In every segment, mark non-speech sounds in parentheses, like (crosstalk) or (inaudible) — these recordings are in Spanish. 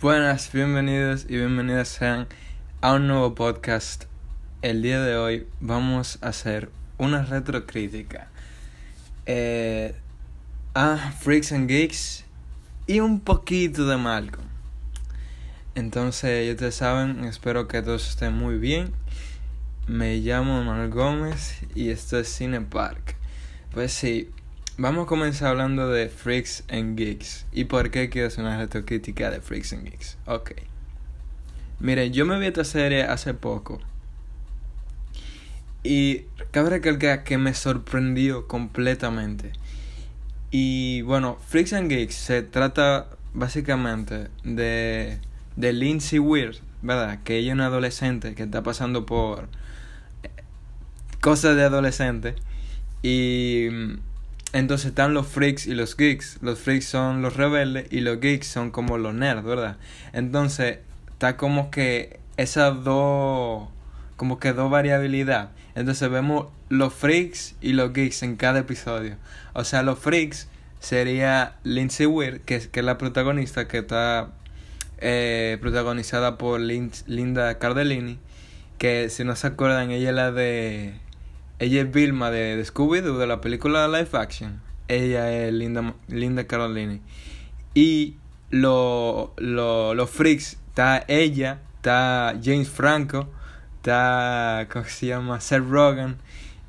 Buenas, bienvenidos y bienvenidas sean a un nuevo podcast. El día de hoy vamos a hacer una retrocrítica eh, a Freaks and Geeks y un poquito de Malcolm. Entonces, ya ustedes saben, espero que todos estén muy bien. Me llamo Manuel Gómez y esto es Cine Park. Pues sí, Vamos a comenzar hablando de Freaks and Geeks. ¿Y por qué quiero hacer una retrocrítica de Freaks and Geeks? Ok. Miren, yo me vi esta serie hace poco. Y cabe recalcar que me sorprendió completamente. Y bueno, Freaks and Geeks se trata básicamente de, de Lindsay Weir, ¿verdad? Que ella es una adolescente que está pasando por cosas de adolescente. Y entonces están los freaks y los geeks. Los freaks son los rebeldes y los geeks son como los nerds, ¿verdad? Entonces está como que esas dos, como que dos variabilidad. Entonces vemos los freaks y los geeks en cada episodio. O sea, los freaks sería Lindsay Weir, que, que es la protagonista, que está eh, protagonizada por Linda Cardellini. Que si no se acuerdan, ella es la de ella es Vilma de, Scooby-Doo, de la película Live Action. Ella es Linda, Linda Carolini. Y los lo, freaks, está ella, está James Franco, está, ¿cómo se llama? Seth Rogen.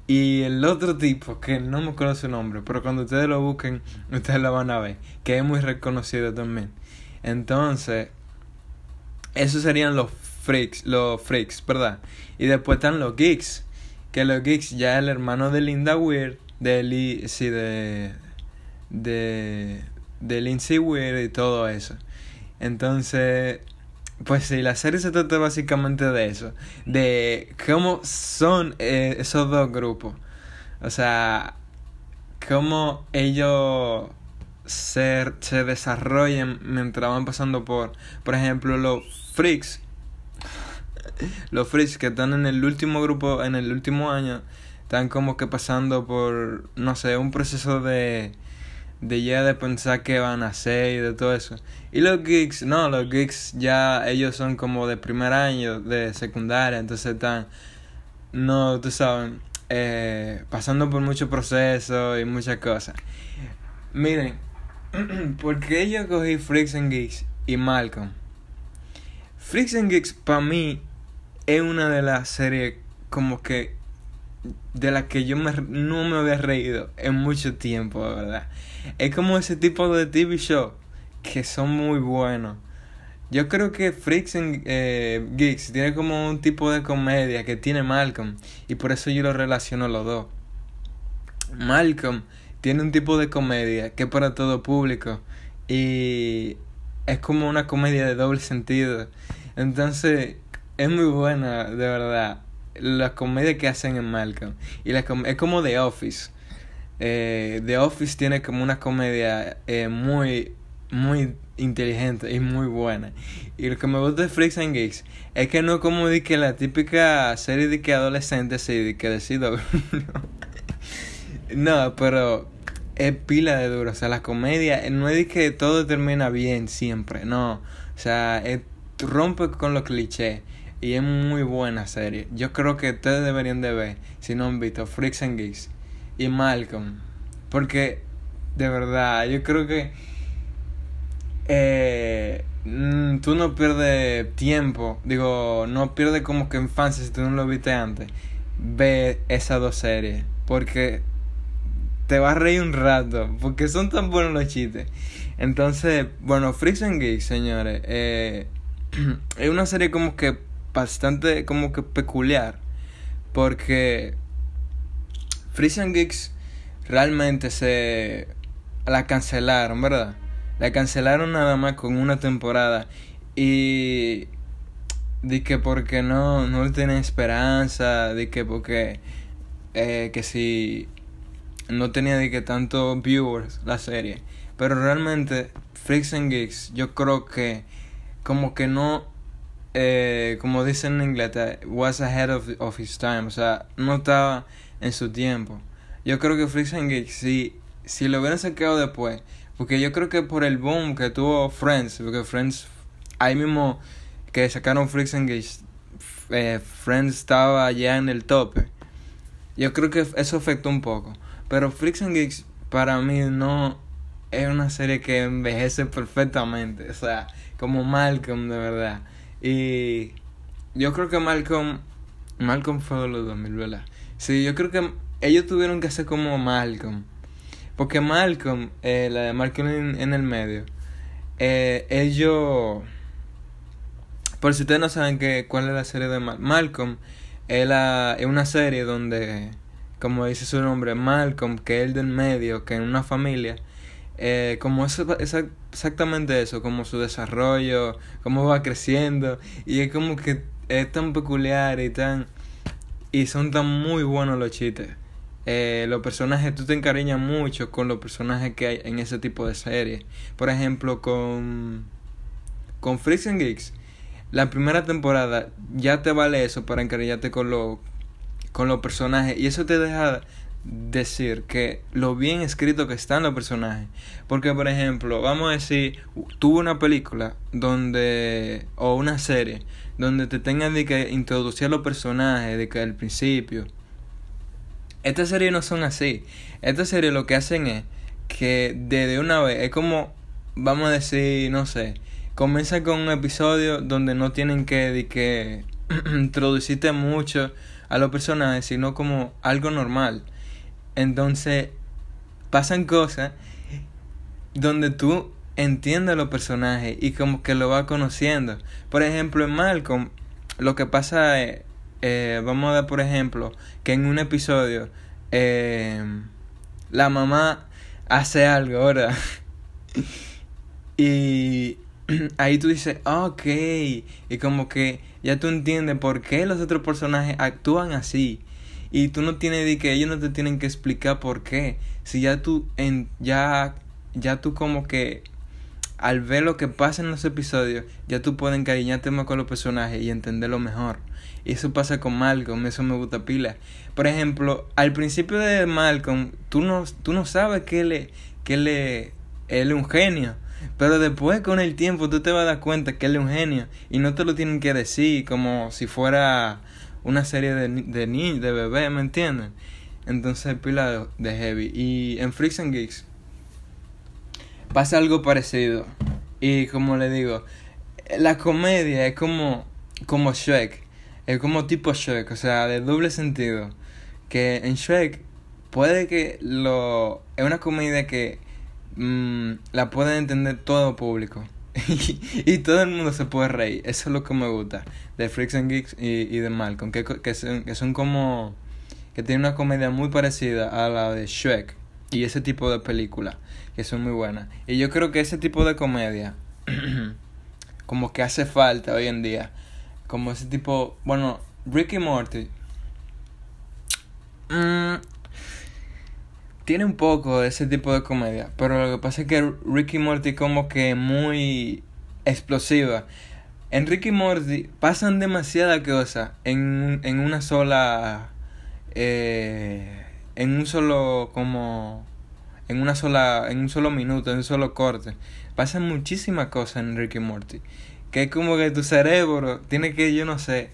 Y el otro tipo, que no me acuerdo su nombre, pero cuando ustedes lo busquen, ustedes lo van a ver, que es muy reconocido también. Entonces, esos serían los freaks, los freaks, ¿verdad? Y después están los geeks, que los Geeks ya es el hermano de Linda Weir, de, sí, de, de, de Lindsay Weir y todo eso. Entonces, pues sí, la serie se trata básicamente de eso, de cómo son eh, esos dos grupos. O sea, cómo ellos se, se desarrollan mientras van pasando por, por ejemplo, los freaks los freaks que están en el último grupo, en el último año, están como que pasando por, no sé, un proceso de, de ya de pensar qué van a hacer y de todo eso. Y los geeks, no, los geeks ya ellos son como de primer año, de secundaria, entonces están, no, tú sabes, eh, pasando por muchos procesos y muchas cosas. Miren, (clears throat) ¿por qué yo cogí Freaks and Geeks y Malcolm? Freaks and Geeks para mí es una de las series como que de la que yo me, no me había reído en mucho tiempo, ¿verdad? Es como ese tipo de TV show que son muy buenos. Yo creo que Freaks and eh, Geeks tiene como un tipo de comedia que tiene Malcolm y por eso yo lo relaciono los dos. Malcolm tiene un tipo de comedia que es para todo público y es como una comedia de doble sentido. Entonces, es muy buena, de verdad. La comedia que hacen en Malcolm. Y la es como The Office. Eh, The Office tiene como una comedia eh, muy, muy inteligente y muy buena. Y lo que me gusta de Freaks and Geeks es que no como de que la típica serie de que adolescentes sí, de que decido. (laughs) no, pero es pila de duro. O sea, la comedia no es de que todo termina bien siempre. No. O sea, es, rompe con los clichés. Y es muy buena serie. Yo creo que ustedes deberían de ver, si no han visto, Freaks and Geeks y Malcolm. Porque, de verdad, yo creo que eh, mm, tú no pierdes tiempo. Digo, no pierdes como que infancia si tú no lo viste antes. Ve esas dos series. Porque te vas a reír un rato. Porque son tan buenos los chistes. Entonces, bueno, Freaks and Geeks, señores. Eh, (clears throat) es una serie como que bastante como que peculiar. Porque Frisian Geeks realmente se la cancelaron, ¿verdad? La cancelaron nada más con una temporada. Y di que porque no, no tienen esperanza, di que porque eh, que si no tenía de que tantos viewers la serie. Pero realmente, Freaks Geeks, yo creo que como que no, eh, como dicen en inglés, was ahead of, of his time. O sea, no estaba en su tiempo. Yo creo que Freaks and Geeks, si, si lo hubieran sacado después, porque yo creo que por el boom que tuvo Friends, porque Friends, ahí mismo que sacaron Freaks and Geeks, eh, Friends estaba ya en el tope. Yo creo que eso afectó un poco. Pero Freaks and Geeks para mí no es una serie que envejece perfectamente. O sea, como Malcolm de verdad. Y yo creo que Malcolm, Malcolm fue de los 2000, ¿verdad? Sí, yo creo que ellos tuvieron que hacer como Malcolm. Porque Malcolm, eh, la de Malcolm en, el medio, eh, ellos... Por si ustedes no saben que, cuál es la serie de Malcolm, es, la, es una serie donde como dice su nombre, Malcolm, que es el del medio, que en una familia, eh, como es, exactamente eso, como su desarrollo, cómo va creciendo, y es como que es tan peculiar y tan... Y son tan muy buenos los chistes. Eh, los personajes, tú te encariñas mucho con los personajes que hay en ese tipo de series. Por ejemplo, con, con Freaks Geeks, la primera temporada ya te vale eso para encariñarte con, lo, con los personajes. Y eso te deja decir que lo bien escrito que están los personajes. Porque, por ejemplo, vamos a decir, tuvo una película donde, o una serie, donde te tengan de que introducir a los personajes de que al principio. Estas series no son así. Estas series lo que hacen es que desde una vez, es como, vamos a decir, no sé, comienza con un episodio donde no tienen que, de que (clears throat) introducirte mucho a los personajes, sino como algo normal. Entonces, pasan cosas donde tú entiendes a los personajes y como que lo vas conociendo. Por ejemplo, en Malcolm, lo que pasa es, eh, vamos a dar por ejemplo, que en un episodio eh, la mamá hace algo, ¿verdad? (laughs) y ahí tú dices, ok, y como que ya tú entiendes por qué los otros personajes actúan así. Y tú no tienes de que ellos no te tienen que explicar por qué. Si ya tú en ya ya tú como que al ver lo que pasa en los episodios, ya tú puedes encariñarte más con los personajes y entenderlo mejor. Y eso pasa con Malcolm, eso me gusta pila. Por ejemplo, al principio de Malcolm, tú no, tú no sabes que él, que él, él es un genio. Pero después con el tiempo tú te vas a dar cuenta que él es un genio y no te lo tienen que decir como si fuera una serie de, de niños, de bebés, ¿me entienden? Entonces pila de, heavy. Y en Freaks and Geeks pasa algo parecido. Y como le digo, la comedia es como, como Shrek. Es como tipo Shrek, o sea, de doble sentido. Que en Shrek puede que lo... Es una comedia que Mm, la puede entender todo público. (laughs) y, todo el mundo se puede reír. Eso es lo que me gusta de Freaks and Geeks y, y de Malcolm. Que, que, son, que son como. que tienen una comedia muy parecida a la de Shrek. Y ese tipo de películas. Que son muy buenas. Y yo creo que ese tipo de comedia. (clears throat) como que hace falta hoy en día. Como ese tipo. Bueno, Ricky Morty. Tiene un poco de ese tipo de comedia, pero lo que pasa es que Ricky Morty como que muy explosiva. En Ricky Morty pasan demasiadas cosas en, en una sola... Eh, en un solo como... En una sola... En un solo minuto, en un solo corte. Pasan muchísimas cosas en Ricky Morty. Que es como que tu cerebro tiene que, yo no sé...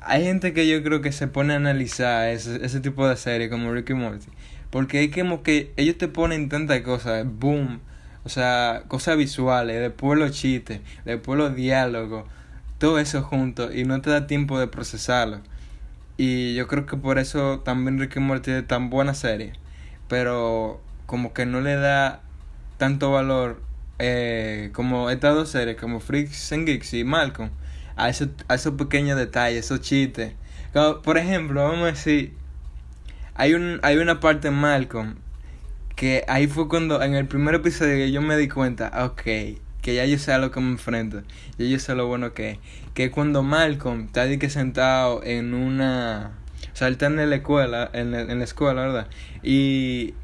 Hay gente que yo creo que se pone a analizar ese, ese tipo de serie como Ricky Morty porque es como que ellos te ponen tantas cosas, boom, o sea, cosas visuales, después los chistes, después los diálogos, todo eso junto y no te da tiempo de procesarlo. Y yo creo que por eso también Ricky Morty es tan buena serie, pero como que no le da tanto valor eh, como estas dos series, como Freaks and y Malcolm, a esos, a esos pequeños detalles, esos chistes. por ejemplo, vamos a decir, hay, un, hay una parte en Malcolm que ahí fue cuando en el primer episodio que yo me di cuenta, ok, que ya yo sé a lo que me enfrento, ya yo sé lo bueno que es. Que cuando Malcolm está ahí que sentado en una... O en la escuela, en la, en la escuela, ¿verdad? Y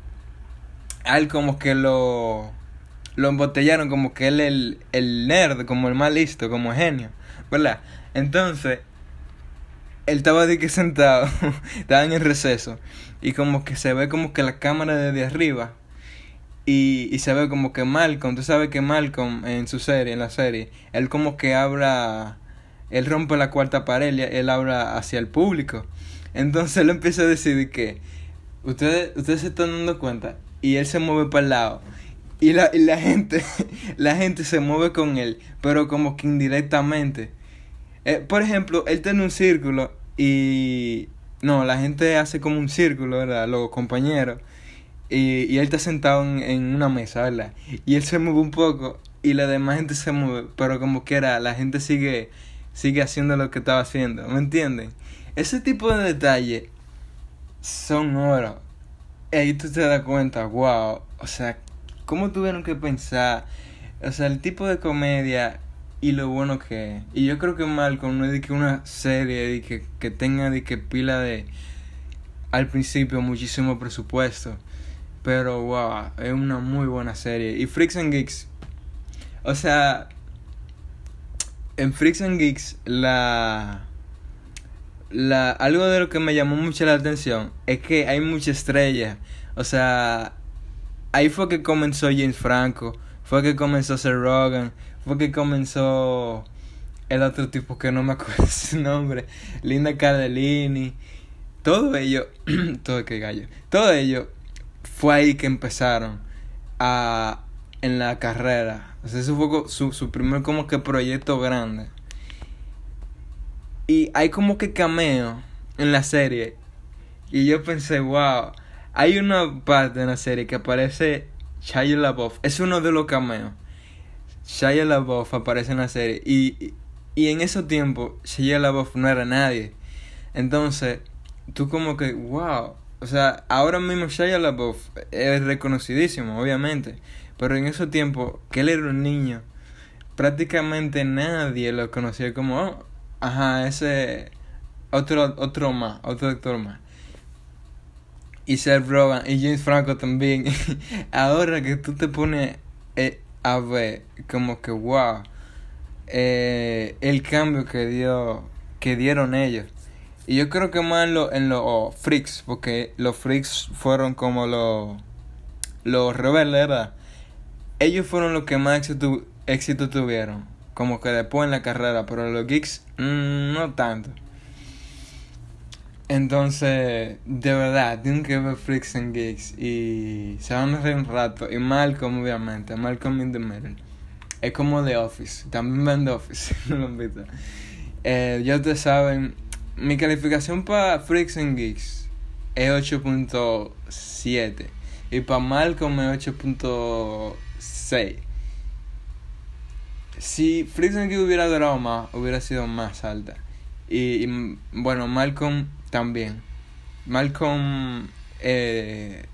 a él como que lo, lo embotellaron como que él el, el nerd, como el más listo, como genio, ¿verdad? Entonces, él estaba de que sentado, (laughs) estaba en el receso, y como que se ve como que la cámara desde arriba, y, y se ve como que Malcolm, tú sabes que Malcolm en su serie, en la serie, él como que habla, él rompe la cuarta pared, él habla hacia el público. Entonces él empieza a decir que ustedes, ustedes se están dando cuenta, y él se mueve para el lado. Y la, y la gente, (laughs) la gente se mueve con él, pero como que indirectamente. Eh, por ejemplo, él tiene un círculo y... No, la gente hace como un círculo, ¿verdad? Los compañeros. Y, y él está sentado en, en, una mesa, ¿verdad? Y él se mueve un poco y la demás gente se mueve, pero como quiera, la gente sigue, sigue haciendo lo que estaba haciendo, ¿me entienden? Ese tipo de detalles son oro. Y ahí tú te das cuenta, wow, o sea, ¿cómo tuvieron que pensar? O sea, el tipo de comedia y lo bueno que. Y yo creo que Malcolm no es de que una serie de que, que tenga de que pila de al principio muchísimo presupuesto. Pero wow, es una muy buena serie. Y Freaks and Geeks. O sea, en Freaks and Geeks la la algo de lo que me llamó mucho la atención es que hay mucha estrella. O sea, ahí fue que comenzó James Franco, fue que comenzó Sir Rogan, fue que comenzó el otro tipo que no me acuerdo (laughs) su nombre, Linda Cardellini, todo ello, (clears throat) todo que gallo, todo ello fue ahí que empezaron a en la carrera, o sea, eso fue su, su primer como que proyecto grande. Y hay como que cameo en la serie. Y yo pensé, wow, hay una parte en la serie que aparece Shia LaBeouf, es uno de los cameos. Shia LaBeouf aparece en la serie y, y en ese tiempo Shia LaBeouf no era nadie. Entonces, tú como que, wow, o sea, ahora mismo Shia LaBeouf es reconocidísimo, obviamente, pero en ese tiempo, que él era un niño, prácticamente nadie lo conocía como, oh, ajá, ese otro otro más, otro actor más. Y Seth Rogen y James Franco también. (laughs) ahora que tú te pones eh, a ver como que wow eh, el cambio que dio que dieron ellos. Y yo creo que más en los en lo, freaks porque los freaks fueron como los los rebeldes verdad ellos fueron los que más éxito, éxito tuvieron como que después en la carrera pero los geeks mmm, no tanto entonces, de verdad, tienen que ver Freaks and Geeks y se van a reír un rato. Y Malcolm, obviamente, Malcolm in the Middle. Es como The Office, también ven The Office, (laughs) no lo. Eh, ya ustedes saben, mi calificación para Freaks and Geeks es 8.7 y para Malcolm es 8.6. Si Freaks and Geeks hubiera durado más, hubiera sido más alta. Y, y bueno, Malcolm también. Malcolm eh,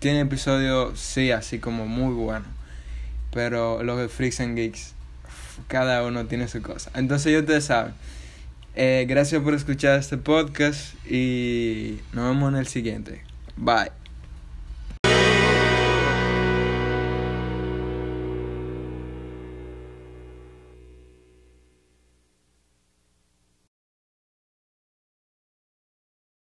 tiene episodios, sí, así como muy buenos. Pero los de Freaks and Geeks, cada uno tiene su cosa. Entonces, ya ustedes saben. Eh, gracias por escuchar este podcast y nos vemos en el siguiente. Bye.